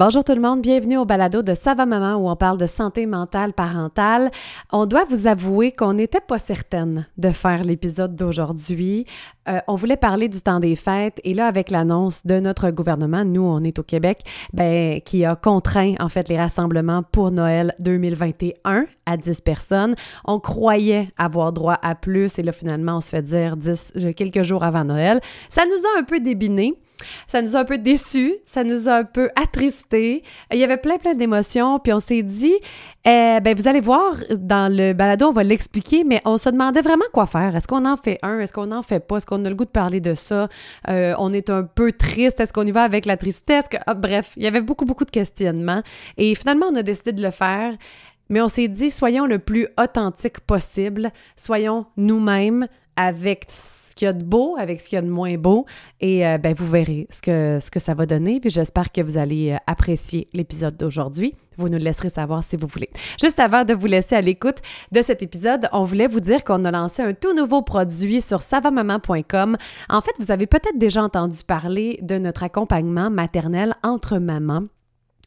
Bonjour tout le monde, bienvenue au balado de Sava Maman où on parle de santé mentale parentale. On doit vous avouer qu'on n'était pas certaine de faire l'épisode d'aujourd'hui. Euh, on voulait parler du temps des fêtes et là avec l'annonce de notre gouvernement, nous on est au Québec, ben qui a contraint en fait les rassemblements pour Noël 2021 à 10 personnes. On croyait avoir droit à plus et là finalement on se fait dire 10 quelques jours avant Noël. Ça nous a un peu débiné. Ça nous a un peu déçus, ça nous a un peu attristés. Il y avait plein, plein d'émotions, puis on s'est dit, eh, ben vous allez voir, dans le balado, on va l'expliquer, mais on se demandait vraiment quoi faire. Est-ce qu'on en fait un? Est-ce qu'on n'en fait pas? Est-ce qu'on a le goût de parler de ça? Euh, on est un peu triste. Est-ce qu'on y va avec la tristesse? Ah, bref, il y avait beaucoup, beaucoup de questionnements. Et finalement, on a décidé de le faire. Mais on s'est dit, soyons le plus authentique possible, soyons nous-mêmes, avec ce qu'il y a de beau, avec ce qu'il y a de moins beau. Et euh, ben, vous verrez ce que, ce que ça va donner. Puis j'espère que vous allez euh, apprécier l'épisode d'aujourd'hui. Vous nous laisserez savoir si vous voulez. Juste avant de vous laisser à l'écoute de cet épisode, on voulait vous dire qu'on a lancé un tout nouveau produit sur savamaman.com. En fait, vous avez peut-être déjà entendu parler de notre accompagnement maternel entre mamans.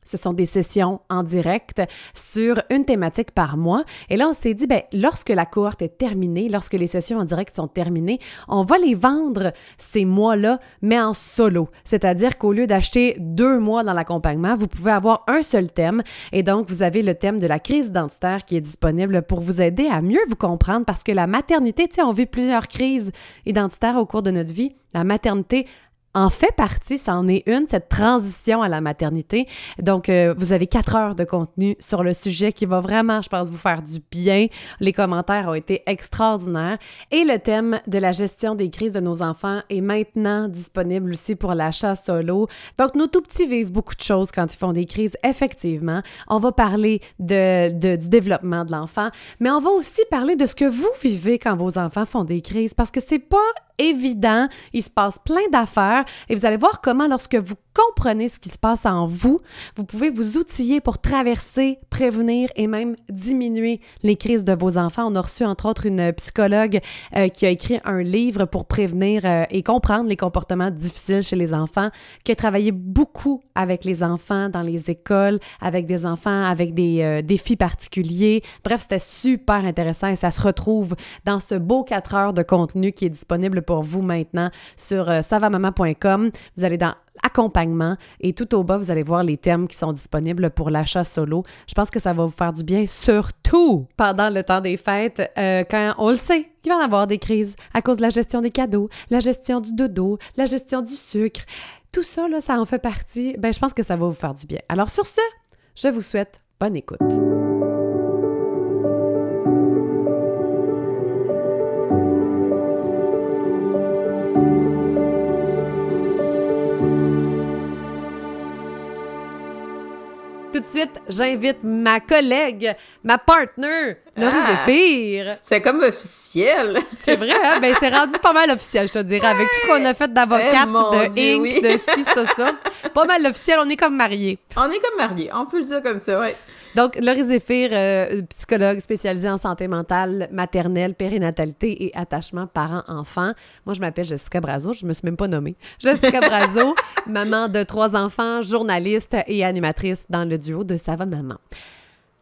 Ce sont des sessions en direct sur une thématique par mois. Et là, on s'est dit, ben, lorsque la cohorte est terminée, lorsque les sessions en direct sont terminées, on va les vendre ces mois-là, mais en solo. C'est-à-dire qu'au lieu d'acheter deux mois dans l'accompagnement, vous pouvez avoir un seul thème. Et donc, vous avez le thème de la crise identitaire qui est disponible pour vous aider à mieux vous comprendre parce que la maternité, tu sais, on vit plusieurs crises identitaires au cours de notre vie. La maternité en fait partie, ça en est une, cette transition à la maternité. Donc, euh, vous avez quatre heures de contenu sur le sujet qui va vraiment, je pense, vous faire du bien. Les commentaires ont été extraordinaires. Et le thème de la gestion des crises de nos enfants est maintenant disponible aussi pour l'achat solo. Donc, nos tout petits vivent beaucoup de choses quand ils font des crises, effectivement. On va parler de, de du développement de l'enfant, mais on va aussi parler de ce que vous vivez quand vos enfants font des crises parce que c'est pas évident. Il se passe plein d'affaires et vous allez voir comment lorsque vous comprenez ce qui se passe en vous, vous pouvez vous outiller pour traverser, prévenir et même diminuer les crises de vos enfants. On a reçu entre autres une psychologue euh, qui a écrit un livre pour prévenir euh, et comprendre les comportements difficiles chez les enfants, qui a travaillé beaucoup avec les enfants dans les écoles, avec des enfants avec des euh, défis particuliers. Bref, c'était super intéressant et ça se retrouve dans ce beau 4 heures de contenu qui est disponible pour vous maintenant sur savamama.com. Vous allez dans accompagnement. Et tout au bas, vous allez voir les termes qui sont disponibles pour l'achat solo. Je pense que ça va vous faire du bien, surtout pendant le temps des fêtes, euh, quand on le sait qu'il va y avoir des crises à cause de la gestion des cadeaux, la gestion du dodo, la gestion du sucre. Tout ça, là, ça en fait partie. Ben, je pense que ça va vous faire du bien. Alors sur ce, je vous souhaite bonne écoute. Tout de suite, j'invite ma collègue, ma partner, Laurie Ah! Zéphir. C'est comme officiel. C'est vrai, hein? Ben, c'est rendu pas mal officiel, je te dirais, avec tout ce qu'on a fait d'avocate, Eh, de Dieu, Inc, oui. de ci, ça, ça. Pas mal officiel, on est comme mariés. On est comme mariés, on peut le dire comme ça, ouais. Donc, Laurie Zéphir, euh, psychologue spécialisée en santé mentale, maternelle, périnatalité et attachement parents-enfants. Moi, je m'appelle Jessica Brazo, je me suis même pas nommée. Jessica Brazo, maman de trois enfants, journaliste et animatrice dans le duo de Ça va maman.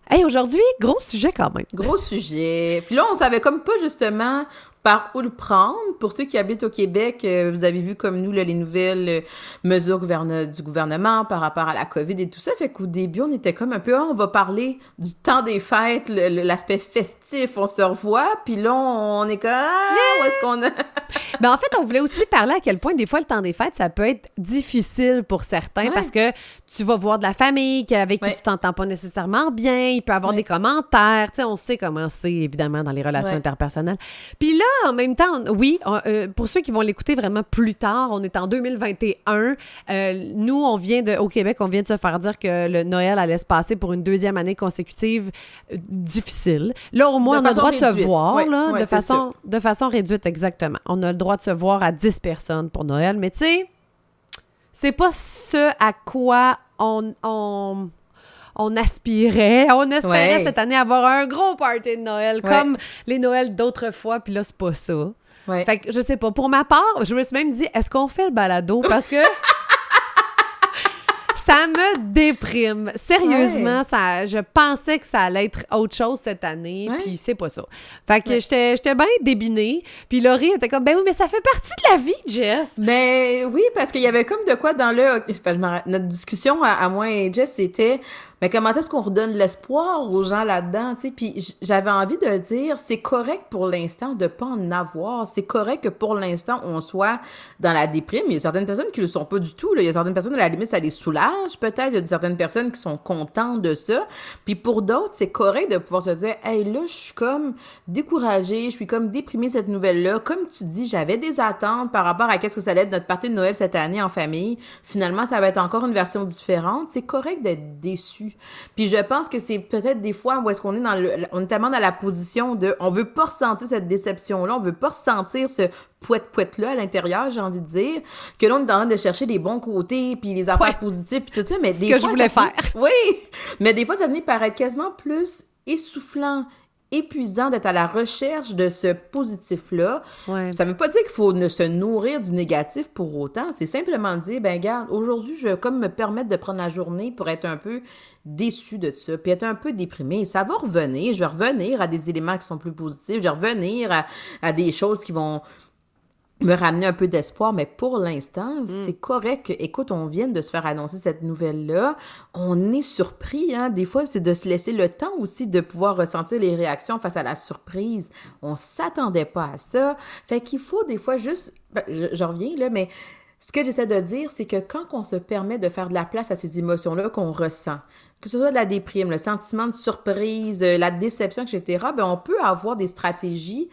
Hey, aujourd'hui, gros sujet quand même. Gros sujet. Puis là, on savait comme pas justement par où le prendre. Pour ceux qui habitent au Québec, euh, vous avez vu comme nous là, les nouvelles euh, mesures gouverne- du gouvernement par rapport à la COVID et tout ça. Fait qu'au début, on était comme un peu, Ah, on va parler du temps des fêtes, l'aspect festif, on se revoit. Puis là, on est comme, ah, où est-ce qu'on a... Ben, en fait, on voulait aussi parler à quel point, des fois, le temps des fêtes, ça peut être difficile pour certains Ouais. parce que tu vas voir de la famille avec qui Ouais. tu t'entends pas nécessairement bien, il peut avoir Ouais. des commentaires, tu sais, on sait comment c'est, évidemment, dans les relations interpersonnelles. Puis là, en même temps, oui, on- euh, pour ceux qui vont l'écouter vraiment plus tard, on est en 2021. Euh, nous, on vient de, au Québec, on vient de se faire dire que le Noël allait se passer pour une deuxième année consécutive euh, difficile. Là, au moins, De on a le droit de se voir, là, de, façon, de façon réduite, exactement. On a le droit de se voir à 10 personnes pour Noël, mais tu sais, c'est pas ce à quoi on, on, on aspirait. On espérait Ouais. cette année avoir un gros party de Noël, Ouais. comme les Noëls d'autrefois, puis là, c'est pas ça. Ouais. Fait que je sais pas. Pour ma part, je me suis même dit, est-ce qu'on fait le balado? Parce que. Ça me déprime. Sérieusement, ça, je pensais que ça allait être autre chose cette année, puis c'est pas ça. Fait que j'étais, j'étais bien débinée. Puis Laurie était comme, ben oui, mais ça fait partie de la vie, Jess. Ben oui, parce qu'il y avait comme de quoi dans le... Notre discussion à, à moi et Jess, c'était mais comment est-ce qu'on redonne l'espoir aux gens là-dedans, tu sais? Puis j'avais envie de dire, c'est correct pour l'instant de pas en avoir. C'est correct que pour l'instant, on soit dans la déprime. Il y a certaines personnes qui le sont pas du tout. Il y a certaines personnes, à la limite, ça les soulage peut-être. Il y a certaines personnes qui sont contentes de ça. Puis pour d'autres, c'est correct de pouvoir se dire, hey, là, je suis comme découragée, je suis comme déprimée cette nouvelle-là. Comme tu dis, j'avais des attentes par rapport à qu'est-ce que ça allait être notre partie de Noël cette année en famille. Finalement, ça va être encore une version différente. C'est correct d'être déçu. Puis je pense que c'est peut-être des fois où est-ce qu'on est dans le, on est tellement dans la position de, on veut pas ressentir cette déception-là, on veut pas ressentir ce poète-poète-là à l'intérieur, j'ai envie de dire, que là, on est en train de chercher les bons côtés, puis les affaires positives, puis tout ça, mais des que je voulais faire. Oui! Mais des fois, ça venait paraître quasiment plus essoufflant, épuisant d'être à la recherche de ce positif-là. Ouais. Ça veut pas dire qu'il faut ne se nourrir du négatif pour autant. C'est simplement dire, ben regarde, aujourd'hui, je vais comme me permettre de prendre la journée pour être un peu déçu de ça, puis être un peu déprimé. Ça va revenir. Je vais revenir à des éléments qui sont plus positifs. Je vais revenir à, à des choses qui vont me ramener un peu d'espoir, mais pour l'instant, mm. c'est correct que, écoute, on vient de se faire annoncer cette nouvelle-là. On est surpris, hein. Des fois, c'est de se laisser le temps aussi de pouvoir ressentir les réactions face à la surprise. On s'attendait pas à ça. Fait qu'il faut des fois juste, ben, je, reviens là, mais ce que j'essaie de dire, c'est que quand on se permet de faire de la place à ces émotions-là qu'on ressent, que ce soit de la déprime, le sentiment de surprise, la déception, etc., ben on peut avoir des stratégies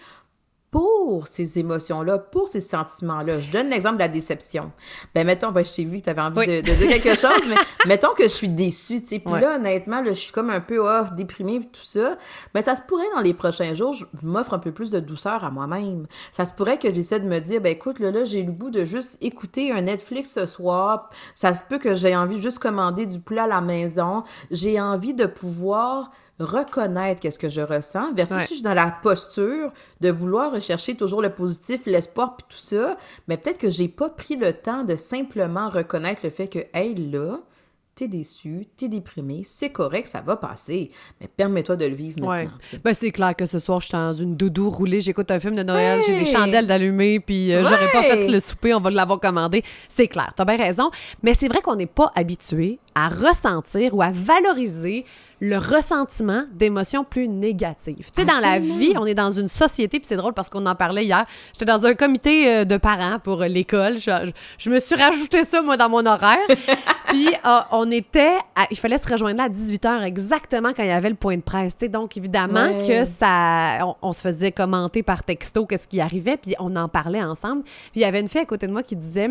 pour ces émotions-là, pour ces sentiments-là. Je donne l'exemple de la déception. Ben, mettons, ben, je t'ai vu que tu avais envie de, dire quelque chose, mais mettons que je suis déçue, tu sais. Puis là, honnêtement, là, je suis comme un peu off, déprimée, tout ça. Ben, ça se pourrait, dans les prochains jours, je m'offre un peu plus de douceur à moi-même. Ça se pourrait que j'essaie de me dire, ben, écoute, là, là, j'ai le goût de juste écouter un Netflix ce soir. Ça se peut que j'ai envie de juste commander du plat à la maison. J'ai envie de pouvoir reconnaître qu'est-ce que je ressens, versus si je suis dans la posture de vouloir rechercher toujours le positif, l'espoir, puis tout ça, mais peut-être que j'ai pas pris le temps de simplement reconnaître le fait que, hey, là, t'es déçu, t'es déprimé, c'est correct, ça va passer, mais permets-toi de le vivre maintenant. Ben, c'est clair que ce soir, je suis dans une doudou roulée, j'écoute un film de Noël, j'ai des chandelles d'allumées, puis euh, j'aurais pas fait le souper, on va l'avoir commandé. C'est clair, t'as bien raison, mais c'est vrai qu'on n'est pas habitué à ressentir ou à valoriser le ressentiment d'émotions plus négatives. Tu sais, dans la vie, on est dans une société, puis c'est drôle parce qu'on en parlait hier. J'étais dans un comité euh, de parents pour l'école. Je, me suis rajouté ça, moi, dans mon horaire. puis euh, on était, il fallait se rejoindre là à 18h exactement quand il y avait le point de presse. Tu sais, donc évidemment que ça, on, se faisait commenter par texto qu'est-ce qui arrivait, puis on en parlait ensemble. Puis il y avait une fille à côté de moi qui disait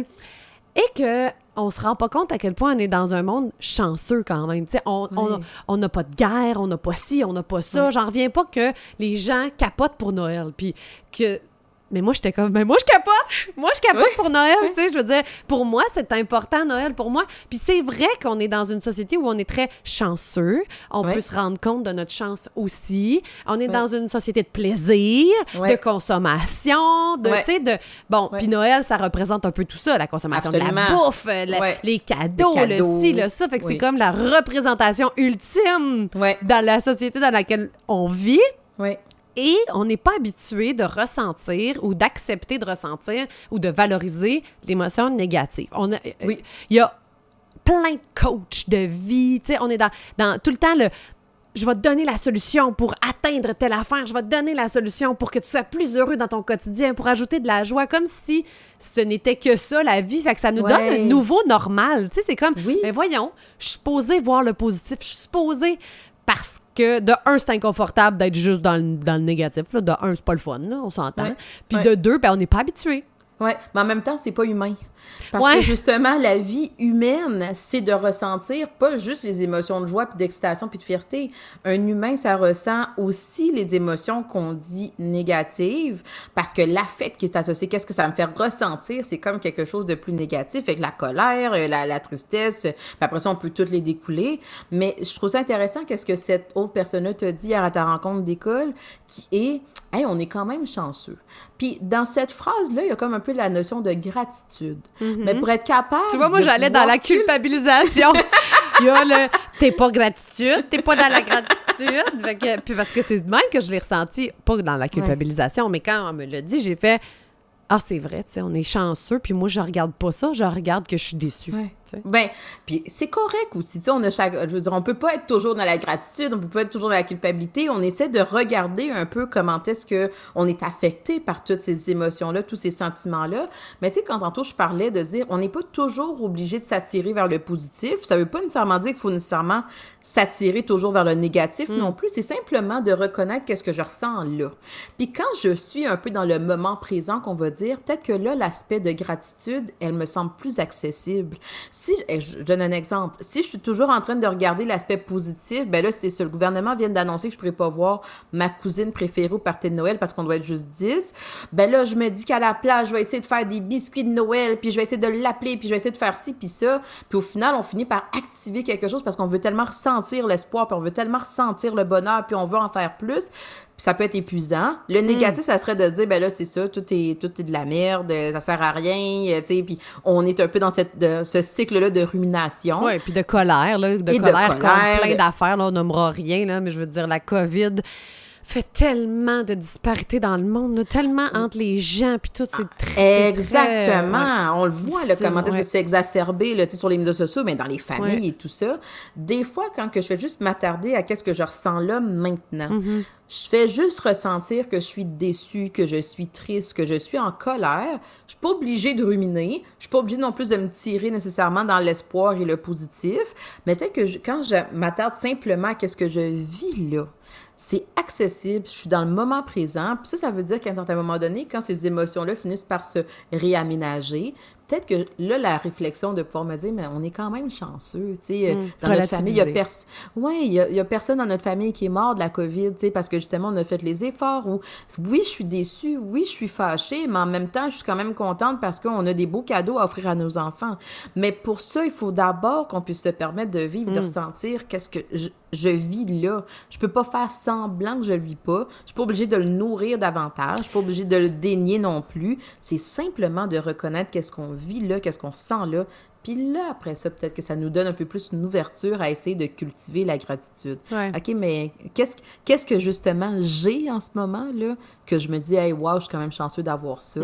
et que on se rend pas compte à quel point on est dans un monde chanceux quand même. on n'a pas de guerre, on n'a pas ci, on n'a pas ça. J'en reviens pas que les gens capotent pour Noël. Puis que mais moi, j'étais comme, mais moi, je capote! Moi, je capote pour Noël, tu sais. Je veux dire, pour moi, c'est important, Noël, pour moi. Puis c'est vrai qu'on est dans une société où on est très chanceux. On peut se rendre compte de notre chance aussi. On est dans une société de plaisir, de consommation, de, tu sais, de... Bon, puis Noël, ça représente un peu tout ça, la consommation de la bouffe, les, cadeaux, le ci, le ça. Fait que c'est comme la représentation ultime dans la société dans laquelle on vit. Oui. Et on n'est pas habitué de ressentir ou d'accepter de ressentir ou de valoriser l'émotion négative. On a, oui. Il y a plein de coachs de vie, tu sais, on est dans, dans tout le temps le je vais te donner la solution pour atteindre telle affaire, je vais te donner la solution pour que tu sois plus heureux dans ton quotidien, pour ajouter de la joie, comme si ce n'était que ça, la vie, fait que ça nous donne un nouveau normal, tu sais, c'est comme, oui. mais voyons, je suis supposée voir le positif, je suis supposée, parce que de un, c'est inconfortable d'être juste dans le, dans le négatif. De un, c'est pas le fun, on s'entend. Puis de deux, ben, on n'est pas habitué. Oui, mais en même temps, c'est pas humain. Parce que justement, la vie humaine, c'est de ressentir pas juste les émotions de joie, puis d'excitation, puis de fierté. Un humain, ça ressent aussi les émotions qu'on dit négatives, parce que l'affect qui est associé, qu'est-ce que ça me fait ressentir, c'est comme quelque chose de plus négatif, avec la colère, euh, la, la tristesse, puis après ça, on peut toutes les découler. Mais je trouve ça intéressant, qu'est-ce que cette autre personne te dit à ta rencontre d'école, qui est Hey, on est quand même chanceux. Puis dans cette phrase-là, il y a comme un peu la notion de gratitude. Mais pour être capable. Tu vois, moi, j'allais dans la culpabilisation. Il y a le t'es pas gratitude, t'es pas dans la gratitude. Que- puis parce que c'est de même que je l'ai ressenti, pas dans la culpabilisation, mais quand on me l'a dit, j'ai fait Ah, c'est vrai, tu sais, on est chanceux, puis moi, je regarde pas ça, je regarde que je suis déçue. Ouais. Ben, puis c'est correct aussi, tu sais, on a chaque, je veux dire, on peut pas être toujours dans la gratitude, on peut pas être toujours dans la culpabilité, on essaie de regarder un peu comment est-ce que on est affecté par toutes ces émotions-là, tous ces sentiments-là, mais tu sais, quand tantôt je parlais de se dire, on n'est pas toujours obligé de s'attirer vers le positif, ça veut pas nécessairement dire qu'il faut nécessairement s'attirer toujours vers le négatif non plus, c'est simplement de reconnaître qu'est-ce que je ressens là. Puis quand je suis un peu dans le moment présent, qu'on va dire, peut-être que là, l'aspect de gratitude, elle me semble plus accessible. Si, eh, je je donne un exemple, si je suis toujours en train de regarder l'aspect positif, ben là, c'est ça, le gouvernement vient d'annoncer que je pourrais pas voir ma cousine préférée au party de Noël parce qu'on doit être juste 10, ben là, je me dis qu'à la place, je vais essayer de faire des biscuits de Noël, puis je vais essayer de l'appeler, puis je vais essayer de faire ci, puis ça, puis au final, on finit par activer quelque chose parce qu'on veut tellement ressentir l'espoir, puis on veut tellement ressentir le bonheur, puis on veut en faire plus, ça peut être épuisant. Le négatif, ça serait de se dire, ben là, c'est ça, tout est, tout est de la merde, euh, ça sert à rien, euh, tu sais, puis on est un peu dans cette, de- ce cycle-là de rumination. Ouais, puis de colère, là, de Et de colère, colère, contre plein d'affaires, là, on nommera rien, là, mais je veux dire, la COVID fait tellement de disparités dans le monde, là, tellement entre les gens, puis tout, c'est très... c'est très, Exactement. ouais. On le voit, là, comment est-ce ouais. que c'est exacerbé là, sur les médias sociaux, mais dans les familles Ouais. et tout ça. Des fois, quand que je fais juste m'attarder à qu'est-ce que je ressens là maintenant, Mm-hmm. je fais juste ressentir que je suis déçue, que je suis triste, que je suis en colère. Je suis pas obligée de ruminer. Je suis pas obligée non plus de me tirer nécessairement dans l'espoir et le positif. Mais peut-être que je- quand je m'attarde simplement à qu'est-ce que je vis là, c'est accessible, je suis dans le moment présent. Puis ça, ça veut dire qu'à un certain moment donné, quand ces émotions-là finissent par se réaménager, peut-être que là, la réflexion de pouvoir me dire, mais on est quand même chanceux, tu sais, euh, dans notre famille, il y a personne, ouais, il y a, il y a personne dans notre famille qui est mort de la COVID, tu sais, parce que justement, on a fait les efforts ou, oui, je suis déçue, oui, je suis fâchée, mais en même temps, je suis quand même contente parce qu'on a des beaux cadeaux à offrir à nos enfants. Mais pour ça, il faut d'abord qu'on puisse se permettre de vivre, de ressentir qu'est-ce que je, je vis là. Je peux pas faire semblant que je le vis pas. Je suis pas obligée de le nourrir davantage. Je suis pas obligée de le dénier non plus. C'est simplement de reconnaître qu'est-ce qu'on vit là, qu'est-ce qu'on sent là. Puis là, après ça, peut-être que ça nous donne un peu plus une ouverture à essayer de cultiver la gratitude. Ouais. OK, mais qu'est-ce, qu'est-ce que justement j'ai en ce moment là que je me dis, hey, wow, je suis quand même chanceux d'avoir ça.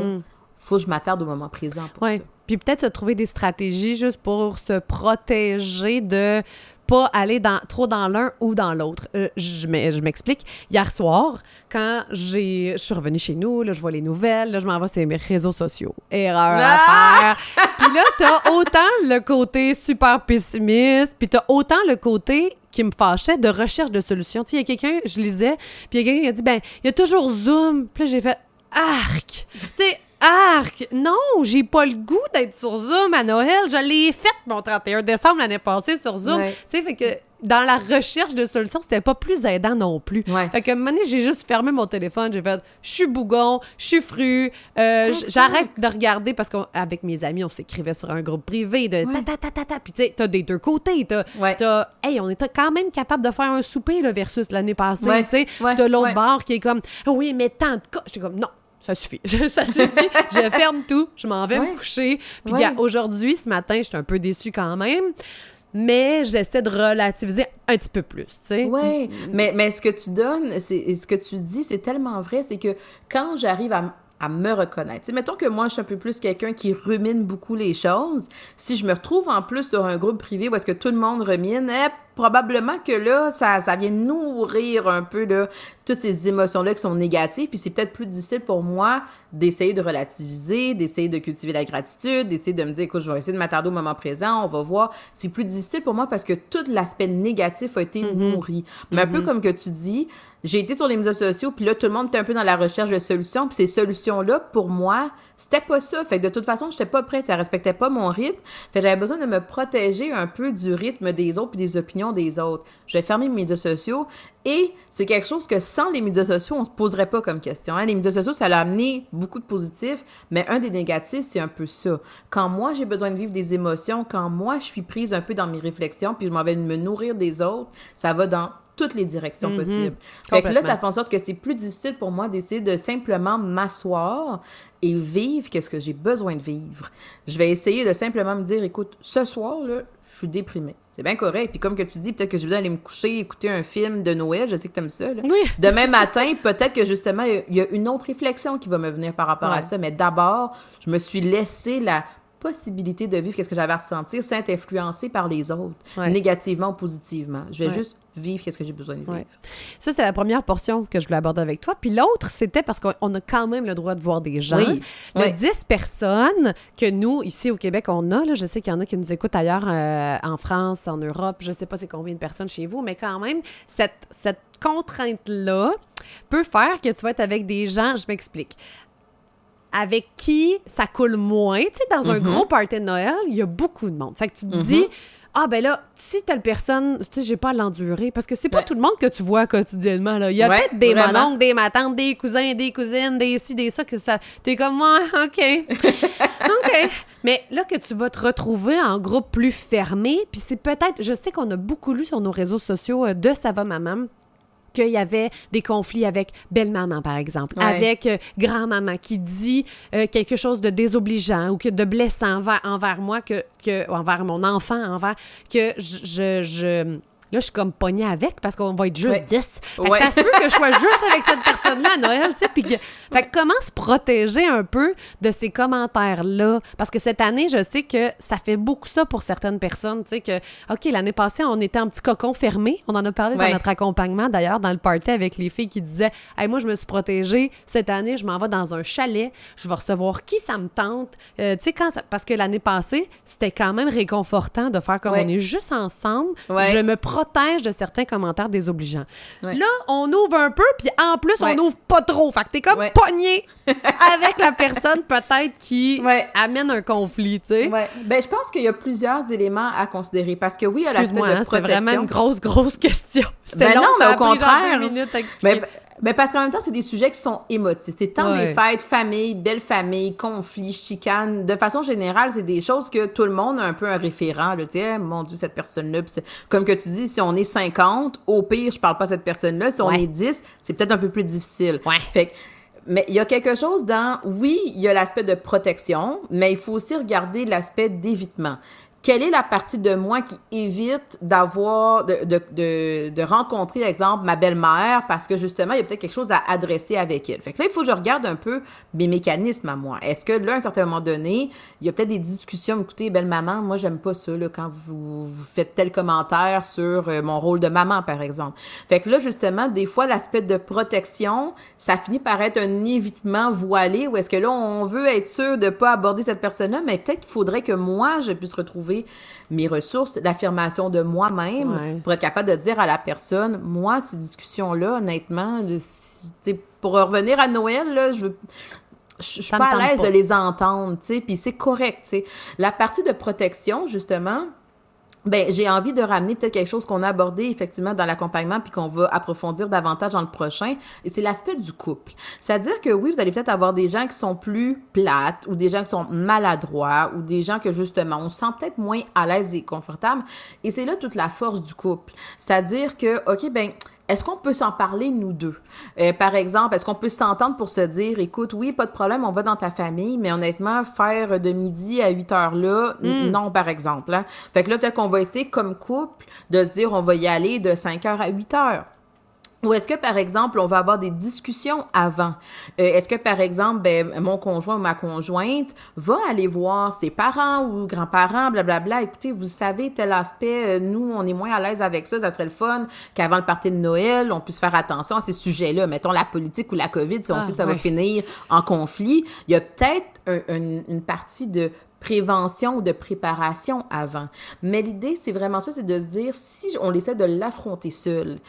Faut que je m'attarde au moment présent pour Ouais. ça. Puis peut-être se trouver des stratégies juste pour se protéger de pas aller dans, trop dans l'un ou dans l'autre. Euh, je m'e- je m'explique. Hier soir, quand je suis revenue chez nous, là, je vois les nouvelles, là, je m'en vais sur mes réseaux sociaux. Erreur Ah! à faire. Puis là, t'as autant le côté super pessimiste, puis t'as autant le côté qui me fâchait de recherche de solutions. Tu sais, il y a quelqu'un, je lisais, puis il y a quelqu'un qui a dit, ben, il y a toujours Zoom. Puis là, j'ai fait, arc! Tu sais, arc! Non, j'ai pas le goût d'être sur Zoom à Noël. Je l'ai fait mon 31 décembre l'année passée sur Zoom. Ouais. Tu sais, fait que dans la recherche de solutions, c'était pas plus aidant non plus. Ouais. Fait que un moment donné, j'ai juste fermé mon téléphone, j'ai fait je suis bougon, je suis fru, euh, j- j'arrête de regarder parce qu'avec mes amis, on s'écrivait sur un groupe privé de ta ta ta ta ta. Puis tu sais, t'as des deux côtés, t'as Ouais. t'as hey, on était quand même capable de faire un souper là, versus l'année passée, Ouais. tu sais. Ouais. T'as l'autre Ouais. bar qui est comme oui, mais tant de cas, j'étais comme non. Ça suffit. ça suffit. je ferme tout. Je m'en vais Ouais. me coucher. Puis Ouais. aujourd'hui, ce matin, j'étais un peu déçue quand même. Mais j'essaie de relativiser un petit peu plus, tu sais. Oui, mais, mais ce que tu donnes, c'est ce que tu dis, c'est tellement vrai, c'est que quand j'arrive à, me reconnaître, mettons que moi, je suis un peu plus quelqu'un qui rumine beaucoup les choses, si je me retrouve en plus sur un groupe privé où est-ce que tout le monde rumine, eh, probablement que là, ça, ça vient nourrir un peu là, toutes ces émotions-là qui sont négatives, puis c'est peut-être plus difficile pour moi d'essayer de relativiser, d'essayer de cultiver la gratitude, d'essayer de me dire, écoute, je vais essayer de m'attarder au moment présent, on va voir. C'est plus difficile pour moi parce que tout l'aspect négatif a été nourri. Mais un peu comme que tu dis, j'ai été sur les médias sociaux, puis là, tout le monde était un peu dans la recherche de solutions, puis ces solutions-là, pour moi, c'était pas ça. Fait que de toute façon, j'étais pas prête, ça respectait pas mon rythme. Fait que j'avais besoin de me protéger un peu du rythme des autres puis des opinions des autres. J'ai fermé mes médias sociaux et c'est quelque chose que sans les médias sociaux, on se poserait pas comme question. hein. Les médias sociaux, ça l'a amené beaucoup de positifs, mais un des négatifs, c'est un peu ça. Quand moi, j'ai besoin de vivre des émotions, quand moi, je suis prise un peu dans mes réflexions, puis je m'en vais me nourrir des autres, ça va dans toutes les directions Mhm. possibles. Fait que là, ça fait en sorte que c'est plus difficile pour moi d'essayer de simplement m'asseoir et vivre qu'est-ce que j'ai besoin de vivre. Je vais essayer de simplement me dire, écoute, ce soir, là, je suis déprimée. C'est bien correct. Puis comme que tu dis, peut-être que j'ai besoin d'aller me coucher, écouter un film de Noël. Je sais que t'aimes ça. Là. Oui. Demain matin, peut-être que justement, il y a une autre réflexion qui va me venir par rapport Ouais. à ça. Mais d'abord, je me suis laissé la possibilité de vivre qu'est-ce que j'avais à ressentir sans être influencé par les autres, Ouais. négativement ou positivement. Je vais Ouais. juste vivre qu'est-ce que j'ai besoin de vivre. Ouais. Ça, c'était la première portion que je voulais aborder avec toi. Puis l'autre, c'était parce qu'on on a quand même le droit de voir des gens. Oui, Le oui. 10 personnes que nous, ici au Québec, on a. Là, je sais qu'il y en a qui nous écoutent ailleurs, euh, en France, en Europe. Je sais pas c'est combien de personnes chez vous, mais quand même, cette, cette contrainte-là peut faire que tu vas être avec des gens, je m'explique, avec qui ça coule moins. Tu sais, dans un Mhm. gros party de Noël, il y a beaucoup de monde. Fait que tu te dis, ah ben là, si telle personne, tu sais, j'ai pas à l'endurer, parce que c'est pas Ouais. tout le monde que tu vois quotidiennement, là. Il y a Ouais, peut-être des mononcles, des matantes, des cousins, des cousines, des ci, des ça, que ça... T'es comme, ouais, OK. OK. Mais là que tu vas te retrouver en groupe plus fermé, puis c'est peut-être... Je sais qu'on a beaucoup lu sur nos réseaux sociaux euh, de Ça va maman qu'il y avait des conflits avec belle-maman, par exemple, Ouais. avec euh, grand-maman qui dit euh, quelque chose de désobligeant ou que de blessant envers, envers moi, que, envers mon enfant, envers que je... je, je- Là, je suis comme pognée avec parce qu'on va être juste Ouais. 10. Fait que ça se peut que je sois juste avec cette personne-là à Noël, tu sais. Puis que... Fait que comment se protéger un peu de ces commentaires-là? Parce que cette année, je sais que ça fait beaucoup ça pour certaines personnes, tu sais, que, OK, l'année passée, on était en petit cocon fermé. On en a parlé dans notre accompagnement, d'ailleurs, dans le party avec les filles qui disaient, hey, moi, je me suis protégée. Cette année, je m'en vais dans un chalet. Je vais recevoir qui ça me tente. Euh, tu sais, quand ça... parce que l'année passée, c'était quand même réconfortant de faire comme on est juste ensemble. Je me protège de certains commentaires désobligeants. Ouais. Là, on ouvre un peu, puis en plus, Ouais. on ouvre pas trop. Fait que t'es comme Ouais. pogné avec la personne peut-être qui amène un conflit, tu sais. Ben, je pense qu'il y a plusieurs éléments à considérer parce que oui, il y a l'aspect de hein, protection. vraiment une grosse, grosse question. C'était Ben non, mais au contraire. minutes à expliquer. Mais, mais parce qu'en même temps, c'est des sujets qui sont émotifs. C'est tant Ouais. des fêtes, famille, belle famille, conflits, chicanes. De façon générale, c'est des choses que tout le monde a un peu un référent. Là, tu sais, mon Dieu, cette personne-là. Comme que tu dis, si on est 50, au pire, je parle pas à cette personne-là. Si on est 10, c'est peut-être un peu plus difficile. Ouais. Fait que- mais il y a quelque chose dans, oui, il y a l'aspect de protection, mais il faut aussi regarder l'aspect d'évitement. Quelle est la partie de moi qui évite d'avoir, de, de, de, de rencontrer, par exemple, ma belle-mère parce que justement, il y a peut-être quelque chose à adresser avec elle. Fait que là, il faut que je regarde un peu mes mécanismes à moi. Est-ce que là, à un certain moment donné, il y a peut-être des discussions, écoutez, belle-maman, moi, j'aime pas ça, là, quand vous, vous faites tel commentaire sur euh, mon rôle de maman, par exemple. Fait que là, justement, des fois, l'aspect de protection, ça finit par être un évitement voilé ou est-ce que là, on veut être sûr de pas aborder cette personne-là, mais peut-être qu'il faudrait que moi, je puisse retrouver mes ressources, l'affirmation de moi-même Ouais. pour être capable de dire à la personne, moi, ces discussions-là, honnêtement, pour revenir à Noël, là, je veux je suis pas à l'aise de les entendre, tu sais, puis c'est correct, tu sais. La partie de protection, justement, ben, j'ai envie de ramener peut-être quelque chose qu'on a abordé effectivement dans l'accompagnement puis qu'on va approfondir davantage dans le prochain. Et c'est l'aspect du couple. C'est-à-dire que oui, vous allez peut-être avoir des gens qui sont plus plates ou des gens qui sont maladroits ou des gens que justement on se sent peut-être moins à l'aise et confortable. Et c'est là toute la force du couple. C'est-à-dire que, OK, ben, est-ce qu'on peut s'en parler, nous deux? Euh, par exemple, est-ce qu'on peut s'entendre pour se dire, écoute, oui, pas de problème, on va dans ta famille, mais honnêtement, faire de midi à 8 heures là, n- non, par exemple. Hein? Fait que là, peut-être qu'on va essayer, comme couple, de se dire, on va y aller de 5 heures à 8 heures. Ou est-ce que, par exemple, on va avoir des discussions avant? Euh, est-ce que, par exemple, ben, mon conjoint ou ma conjointe va aller voir ses parents ou grands-parents, blablabla. Écoutez, vous savez, tel aspect, euh, nous, on est moins à l'aise avec ça. Ça serait le fun qu'avant le party de Noël, on puisse faire attention à ces sujets-là. Mettons la politique ou la COVID, si on Ah, sait que ça va finir en conflit. Il y a peut-être un- une partie de prévention ou de préparation avant. Mais l'idée, c'est vraiment ça, c'est de se dire, si on essaie de l'affronter seul,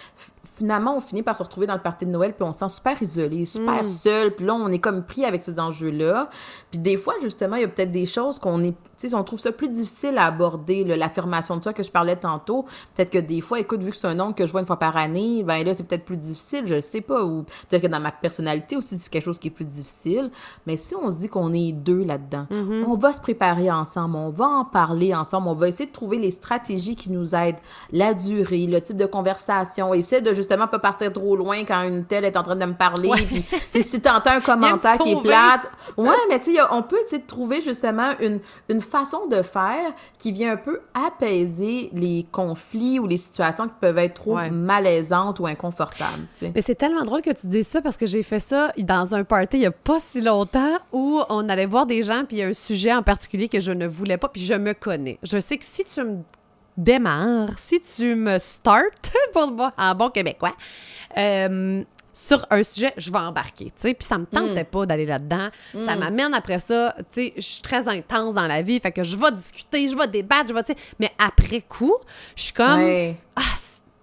finalement, on finit par se retrouver dans le party de Noël, puis on se sent super isolé, super seul, puis là, on est comme pris avec ces enjeux-là. Puis des fois, justement, il y a peut-être des choses qu'on est, tu sais, on trouve ça plus difficile à aborder, l'affirmation de soi que je parlais tantôt. Peut-être que des fois, écoute, vu que c'est un nombre que je vois une fois par année, ben là, c'est peut-être plus difficile, je sais pas, ou peut-être que dans ma personnalité aussi, c'est quelque chose qui est plus difficile. Mais si on se dit qu'on est deux là-dedans, on va se préparer ensemble, on va en parler ensemble, on va essayer de trouver les stratégies qui nous aident, la durée, le type de conversation, essayer de justement pas partir trop loin quand une telle est en train de me parler. Puis, tu sais, si t'entends un commentaire qui est plate, ouais, mais tu sais, on peut trouver justement une, une façon de faire qui vient un peu apaiser les conflits ou les situations qui peuvent être trop Ouais. malaisantes ou inconfortables. Mais c'est tellement drôle que tu dises ça parce que j'ai fait ça dans un party il y a pas si longtemps où on allait voir des gens puis il y a un sujet en particulier que je ne voulais pas puis je me connais. Je sais que si tu me démarres, si tu me startes pour moi en bon québécois, euh, sur un sujet, je vais embarquer, tu sais, puis ça me tentait pas d'aller là-dedans. Ça m'amène après ça, tu sais, je suis très intense dans la vie, fait que je vais discuter, je vais débattre, je vais, tu sais, mais après coup, je suis comme Ouais. ah,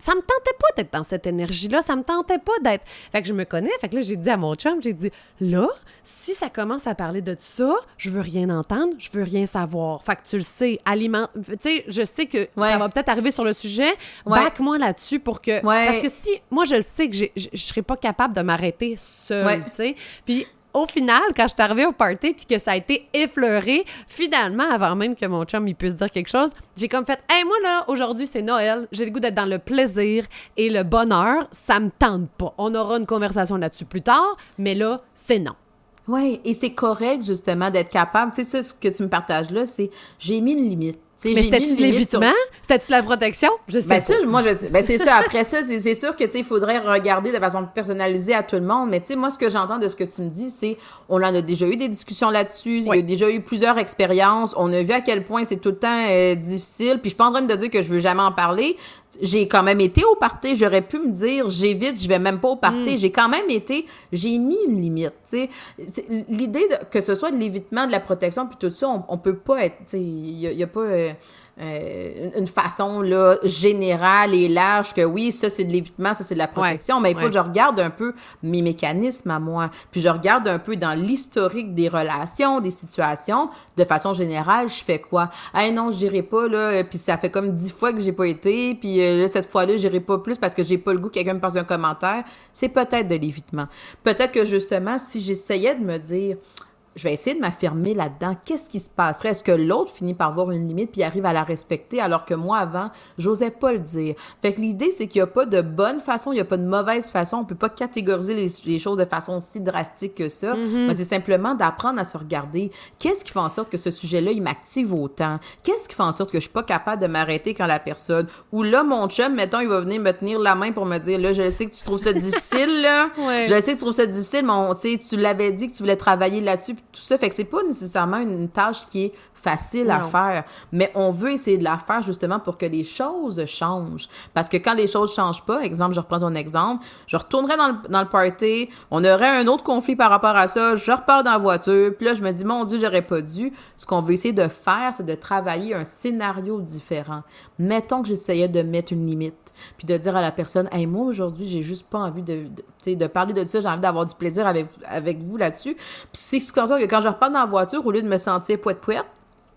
ça me tentait pas d'être dans cette énergie-là, ça me tentait pas d'être. Fait que je me connais, fait que là, j'ai dit à mon chum, j'ai dit, là, si ça commence à parler de ça, je veux rien entendre, je veux rien savoir. Fait que tu le sais, alimente. Tu sais, je sais que Ouais. ça va peut-être arriver sur le sujet, Ouais. back-moi là-dessus pour que. Ouais. Parce que si, moi, je le sais que je serais pas capable de m'arrêter seule, Ouais. tu sais. Puis, au final, quand je suis arrivée au party puis que ça a été effleuré, finalement, avant même que mon chum il puisse dire quelque chose, j'ai comme fait Hey, moi là, aujourd'hui c'est Noël, j'ai le goût d'être dans le plaisir et le bonheur, ça me tente pas. On aura une conversation là-dessus plus tard, mais là, c'est non. Oui, et c'est correct justement d'être capable. Tu sais, ce que tu me partages là, c'est j'ai mis une limite. Mais c'était-tu de limite sur- l'évitement? C'était-tu de la protection? Je sais Ben pas. ça, moi je sais. Ben c'est ça. Après ça, c'est sûr que il faudrait regarder de façon personnalisée à tout le monde. Mais tu sais, moi ce que j'entends de ce que tu me dis, c'est on en a déjà eu des discussions là-dessus. Il y a déjà eu plusieurs expériences. On a vu à quel point c'est tout le temps euh, difficile. Puis je suis pas en train de te dire que je veux jamais en parler. J'ai quand même été au party. J'aurais pu me dire j'évite, je vais même pas au Mm. party. J'ai quand même été. J'ai mis une limite. Tu sais, C'est- l'idée que ce soit de l'évitement, de la protection, puis tout ça, on, on peut pas être. Tu sais, il y, a- il y a pas. euh, euh, une façon là, générale et large que oui, ça c'est de l'évitement, ça c'est de la protection, mais il faut ouais. que je regarde un peu mes mécanismes à moi, puis je regarde un peu dans l'historique des relations, des situations, de façon générale, je fais quoi? Ah non, j'irai pas là, euh, puis ça fait comme dix fois que j'ai pas été, puis euh, là, cette fois-là, j'irai pas plus parce que j'ai pas le goût que quelqu'un me passe un commentaire. C'est peut-être de l'évitement. Peut-être que justement, si j'essayais de me dire je vais essayer de m'affirmer là-dedans. Qu'est-ce qui se passerait? Est-ce que l'autre finit par voir une limite puis arrive à la respecter alors que moi, avant, j'osais pas le dire? Fait que l'idée, c'est qu'il n'y a pas de bonne façon, il n'y a pas de mauvaise façon. On peut pas catégoriser les, les choses de façon si drastique que ça. Mais c'est simplement d'apprendre à se regarder. Qu'est-ce qui fait en sorte que ce sujet-là, il m'active autant? Qu'est-ce qui fait en sorte que je suis pas capable de m'arrêter quand la personne... Ou là, mon chum, mettons, il va venir me tenir la main pour me dire, là, je sais que tu trouves ça difficile, là. Ouais. Je sais que tu trouves ça difficile, mais on- tu l'avais dit que tu voulais travailler là-dessus, tout ça. Fait que c'est pas nécessairement une tâche qui est facile à faire, mais on veut essayer de la faire justement pour que les choses changent. Parce que quand les choses changent pas, exemple, je reprends ton exemple, je retournerai dans le, dans le party, on aurait un autre conflit par rapport à ça, je repars dans la voiture, puis là, je me dis, mon Dieu, j'aurais pas dû. Ce qu'on veut essayer de faire, c'est de travailler un scénario différent. Mettons que j'essayais de mettre une limite, puis de dire à la personne, hey, moi, aujourd'hui, j'ai juste pas envie de, de, de parler de ça, j'ai envie d'avoir du plaisir avec, avec vous là-dessus. Puis c'est comme ça que quand je repars dans la voiture, au lieu de me sentir poète-poète,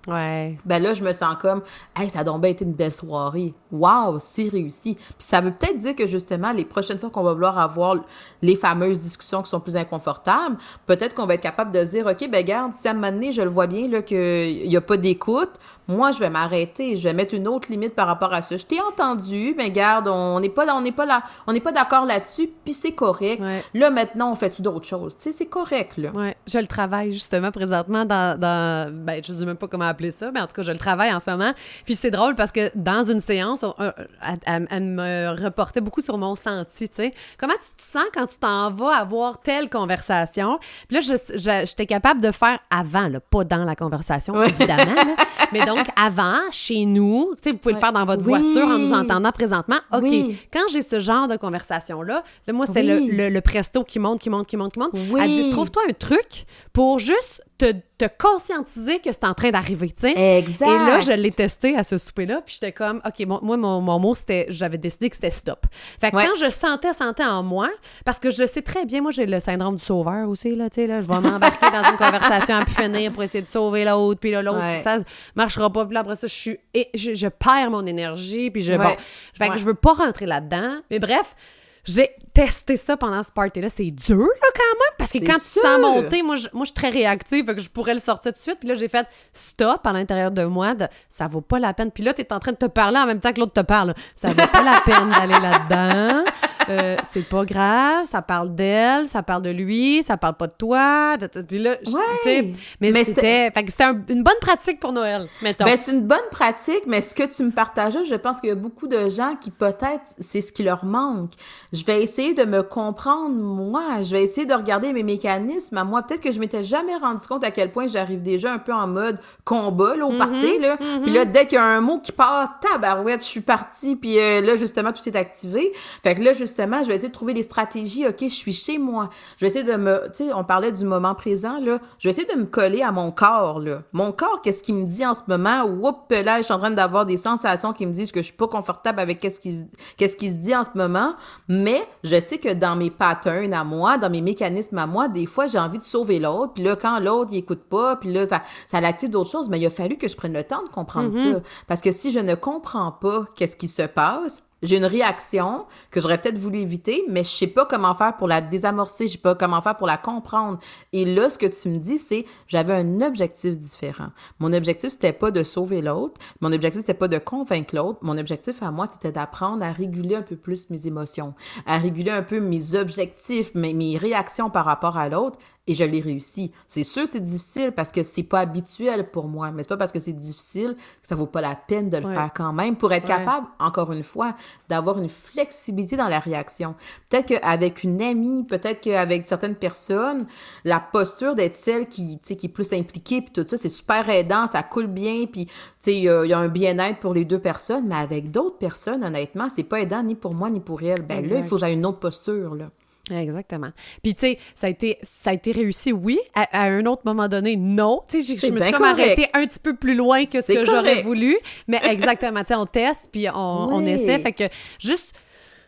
Ouais. ben là, je me sens comme, hey, ça a donc bien été une belle soirée. Waouh, c'est réussi. Puis ça veut peut-être dire que justement, les prochaines fois qu'on va vouloir avoir les fameuses discussions qui sont plus inconfortables, peut-être qu'on va être capable de dire, OK, ben garde, si à un moment donné, je le vois bien, là, qu'il n'y a pas d'écoute, moi, je vais m'arrêter, je vais mettre une autre limite par rapport à ça. Je t'ai entendu, mais garde, on n'est pas, on n'est pas là, on n'est pas d'accord là-dessus, puis c'est correct. Ouais. Là, maintenant, on fait-tu d'autres choses? Tu sais, c'est correct, là. Ouais, je le travaille justement présentement dans, dans ben je sais même pas comment appeler ça, mais en tout cas je le travaille en ce moment. Puis c'est drôle parce que dans une séance, on- euh, elle, elle- elle me reportait beaucoup sur mon senti, tu sais. Comment tu te sens quand tu t'en vas avoir telle conversation? Puis là j'étais capable de faire avant, là, pas dans la conversation Ouais. évidemment, là. mais donc avant chez nous, vous pouvez le faire dans votre Oui. voiture en nous entendant présentement. OK, Oui. quand j'ai ce genre de conversation là, moi c'était Oui. le, le- le presto qui monte qui monte qui monte qui monte. Elle dit trouve-toi un truc pour juste te te, conscientiser que c'est en train d'arriver, tu sais. Exact. Et là, je l'ai testé à ce souper-là, puis j'étais comme, OK, mon- moi, mon, mon mot, c'était, j'avais décidé que c'était stop. Fait que Ouais. quand je sentais, sentais en moi, parce que je sais très bien, moi, j'ai le syndrome du sauveur aussi, là, tu sais, là, je vais m'embarquer dans une conversation à pu finir pour essayer de sauver l'autre, puis là, l'autre, Ouais. ça marchera pas, puis là, après ça, je suis, et je, je perds mon énergie, puis je, bon, Ouais. fait que je veux pas rentrer là-dedans, mais bref, j'ai testé ça pendant ce party-là. C'est dur, là, quand même, parce que quand tu sûr. sens monter, moi, je, moi, je suis très réactive, fait que je pourrais le sortir tout de suite. Puis là, j'ai fait stop à l'intérieur de moi, de, ça vaut pas la peine. Puis là, tu es en train de te parler en même temps que l'autre te parle. Ça vaut pas la peine d'aller là-dedans. Euh, c'est pas grave, ça parle d'elle, ça parle de lui, ça parle pas de toi. Puis là, je- Ouais. tu mais, Mais c'était, fait que c'était un- une bonne pratique pour Noël, mettons. Ben, c'est une bonne pratique, mais ce que tu me partageais, je pense qu'il y a beaucoup de gens qui peut-être c'est ce qui leur manque. Je vais essayer de me comprendre moi, je vais essayer de regarder mes mécanismes à moi. Peut-être que je m'étais jamais rendu compte à quel point j'arrive déjà un peu en mode combat là au party là. Puis là dès qu'il y a un mot qui part, tabarouette, je suis partie puis euh, là justement tout est activé. Fait que là justement, je vais essayer de trouver des stratégies. OK, je suis chez moi. Je vais essayer de me tu sais, on parlait du moment présent là. Je vais essayer de me coller à mon corps là. Mon corps, qu'est-ce qu'il me dit en ce moment? Oups, là, je suis en train d'avoir des sensations qui me disent que je suis pas confortable avec qu'est-ce qui se- qu'est-ce qui se dit en ce moment, mais je sais que dans mes patterns à moi, dans mes mécanismes à moi, des fois j'ai envie de sauver l'autre, puis là quand l'autre il écoute pas, puis là ça ça l'active d'autres choses, mais il a fallu que je prenne le temps de comprendre ça. Parce que si je ne comprends pas qu'est-ce qui se passe, j'ai une réaction que j'aurais peut-être voulu éviter, mais je sais pas comment faire pour la désamorcer, je sais pas comment faire pour la comprendre. Et là, ce que tu me dis, c'est j'avais un objectif différent. Mon objectif, c'était pas de sauver l'autre. Mon objectif, c'était pas de convaincre l'autre. Mon objectif à moi, c'était d'apprendre à réguler un peu plus mes émotions, à réguler un peu mes objectifs, mes, mes réactions par rapport à l'autre. Et je l'ai réussi. C'est sûr, c'est difficile parce que c'est pas habituel pour moi, mais c'est pas parce que c'est difficile que ça vaut pas la peine de le Ouais. faire quand même pour être Ouais. capable, encore une fois, d'avoir une flexibilité dans la réaction. Peut-être qu'avec une amie, peut-être qu'avec certaines personnes, la posture d'être celle qui, qui est plus impliquée, puis tout ça, c'est super aidant, ça coule bien, puis il y, a un bien-être pour les deux personnes, mais avec d'autres personnes, honnêtement, c'est pas aidant ni pour moi ni pour elle. Ben là, il faut que j'aie une autre posture, là. Exactement. Puis, tu sais, ça a été, ça a été réussi, oui. À, à un autre moment donné, non. Tu sais, je me suis comme correct. arrêtée un petit peu plus loin que ce que j'aurais voulu. Mais exactement, tu sais, on teste, puis on, essaie. Fait que juste,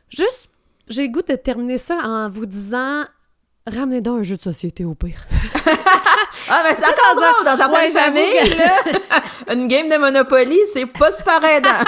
juste, j'ai le goût de terminer ça en vous disant... Ramenez donc un jeu de société au pire. Ah, ben c'est encore drôle, dans certaines Ouais, familles, là, une game de Monopoly, c'est pas super aidant.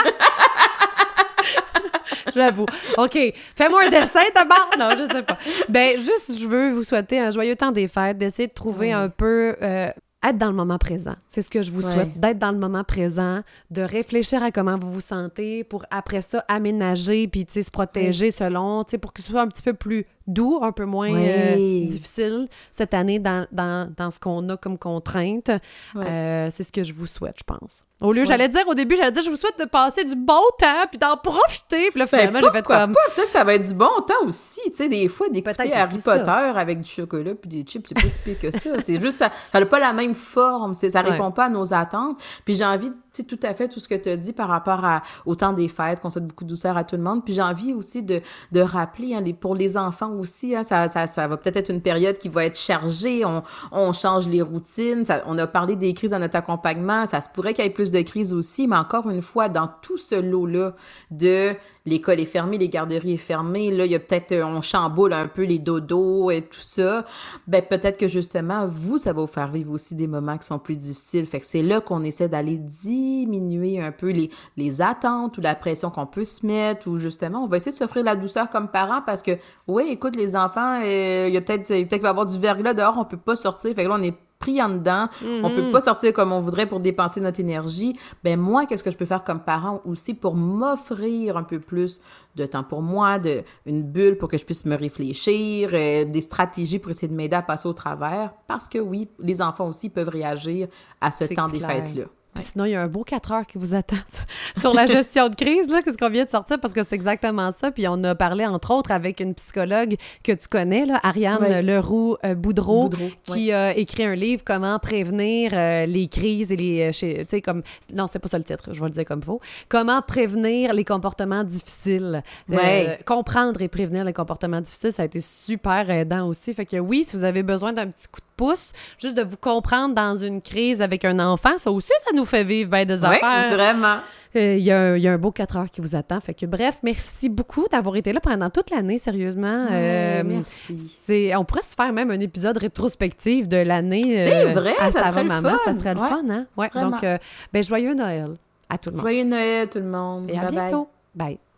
J'avoue. OK. Fais-moi un dessin d'abord. Non, je sais pas. Ben, juste, je veux vous souhaiter un joyeux temps des fêtes, d'essayer de trouver un peu. euh, être dans le moment présent. C'est ce que je vous Ouais. souhaite, d'être dans le moment présent, de réfléchir à comment vous vous sentez pour après ça aménager puis tu sais, se protéger selon, tu sais, pour que ce soit un petit peu plus doux, un peu moins Oui. euh, difficile cette année dans, dans, dans ce qu'on a comme contrainte. Euh, c'est ce que je vous souhaite, je pense. Au lieu, j'allais dire au début, j'allais dire je vous souhaite de passer du bon temps puis d'en profiter. Puis là, Ben, finalement, j'ai fait comme? Peut-être que ça va être du bon temps aussi. Tu sais, des fois, d'écouter Harry aussi ça. Potter avec du chocolat puis des chips, c'est pas si pire que ça. C'est juste, ça n'a pas la même forme. Ça Ouais. répond pas à nos attentes. Puis j'ai envie, tu tout à fait tout ce que tu as dit par rapport au temps des fêtes, qu'on souhaite beaucoup de douceur à tout le monde. Puis j'ai envie aussi de, de rappeler, hein, pour les enfants aussi, hein, ça, ça, ça va peut-être être une période qui va être chargée. On, on change les routines. Ça- on a parlé des crises dans notre accompagnement. Ça se pourrait qu'il y ait plus de crises aussi, mais encore une fois, dans tout ce lot-là de l'école est fermée, les garderies est fermées, là, il y a peut-être, euh, on chamboule un peu les dodos et tout ça. Ben, peut-être que justement, vous, ça va vous faire vivre aussi des moments qui sont plus difficiles. Fait que c'est là qu'on essaie d'aller diminuer un peu les, attentes ou la pression qu'on peut se mettre ou justement, on va essayer de s'offrir la douceur comme parents parce que, oui, écoute, les enfants, euh, il y a peut-être, peut-être qu'il va y avoir du verglas dehors, on peut pas sortir. Fait que là, on est pris en dedans. On peut pas sortir comme on voudrait pour dépenser notre énergie. Ben moi, qu'est-ce que je peux faire comme parent aussi pour m'offrir un peu plus de temps pour moi, de une bulle pour que je puisse me réfléchir, euh, des stratégies pour essayer de m'aider à passer au travers? Parce que oui, les enfants aussi peuvent réagir à ce temps des fêtes-là. Puis sinon, il y a un beau 4 heures qui vous attend sur la gestion de crise, là, qu'est-ce qu'on vient de sortir, parce que c'est exactement ça. Puis on a parlé, entre autres, avec une psychologue que tu connais, là, Ariane. Leroux-Boudreau, Boudreau, qui a écrit un livre, Comment prévenir euh, les crises et les... euh, Tu sais, comme... Non, c'est pas ça le titre, je vais le dire comme faut. Comment prévenir les comportements difficiles. Euh, comprendre et prévenir les comportements difficiles, ça a été super aidant aussi. Fait que oui, si vous avez besoin d'un petit coup de pouce, juste de vous comprendre dans une crise avec un enfant. Ça aussi, ça nous fait vivre bien des Oui, affaires. vraiment. Euh, Il y, a un- il y a un beau 4 heures qui vous attend. Fait que bref, merci beaucoup d'avoir été là pendant toute l'année, sérieusement. Euh, merci. on pourrait se faire même un épisode rétrospectif de l'année. C'est vrai, à ça serait le maman. fun. Ça serait le Ouais, fun, hein? Ouais, vraiment. donc, euh, ben, joyeux Noël à tout le monde. Joyeux Noël, tout le monde. Et à Bye bye. bientôt. Bye.